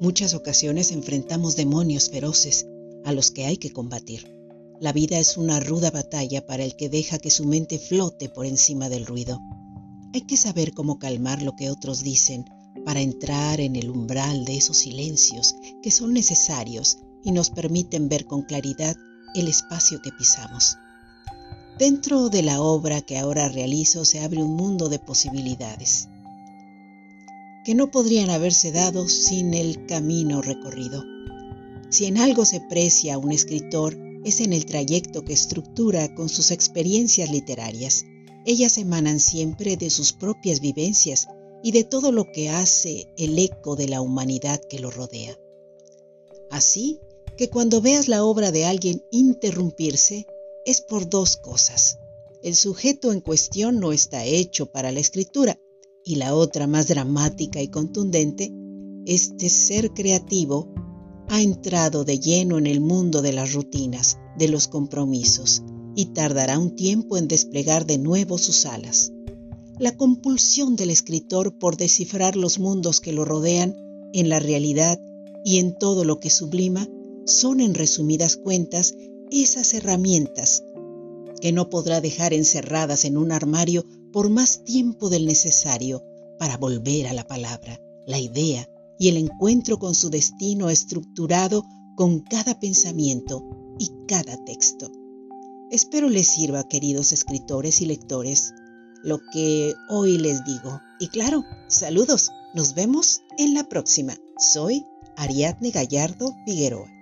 muchas ocasiones enfrentamos demonios feroces a los que hay que combatir. La vida es una ruda batalla para el que deja que su mente flote por encima del ruido. Hay que saber cómo calmar lo que otros dicen para entrar en el umbral de esos silencios que son necesarios y nos permiten ver con claridad el espacio que pisamos. Dentro de la obra que ahora realizo se abre un mundo de posibilidades que no podrían haberse dado sin el camino recorrido. Si en algo se precia a un escritor es en el trayecto que estructura con sus experiencias literarias. Ellas emanan siempre de sus propias vivencias y de todo lo que hace el eco de la humanidad que lo rodea. Así que cuando veas la obra de alguien interrumpirse, es por dos cosas. El sujeto en cuestión no está hecho para la escritura y la otra más dramática y contundente, este ser creativo ha entrado de lleno en el mundo de las rutinas, de los compromisos, y tardará un tiempo en desplegar de nuevo sus alas. La compulsión del escritor por descifrar los mundos que lo rodean en la realidad y en todo lo que sublima son en resumidas cuentas esas herramientas que no podrá dejar encerradas en un armario por más tiempo del necesario para volver a la palabra, la idea, y el encuentro con su destino estructurado con cada pensamiento y cada texto. Espero les sirva, queridos escritores y lectores, lo que hoy les digo. Y claro, saludos, nos vemos en la próxima. Soy Ariadne Gallardo Figueroa.